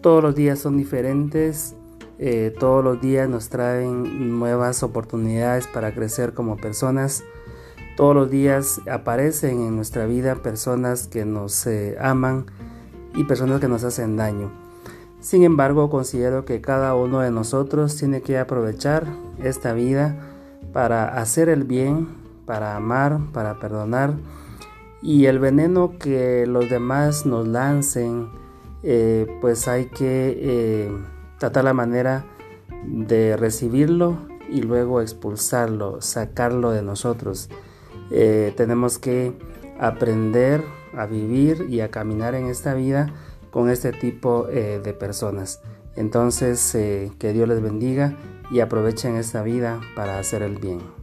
Todos los días son diferentes, eh, todos los días nos traen nuevas oportunidades para crecer como personas. Todos los días aparecen en nuestra vida personas que nos eh, aman y personas que nos hacen daño. Sin embargo, considero que cada uno de nosotros tiene que aprovechar esta vida para hacer el bien, para amar, para perdonar. Y el veneno que los demás nos lancen, eh, pues hay que eh, tratar la manera de recibirlo y luego expulsarlo, sacarlo de nosotros. Eh, tenemos que aprender a vivir y a caminar en esta vida con este tipo de personas. Entonces, que Dios les bendiga y aprovechen esta vida para hacer el bien.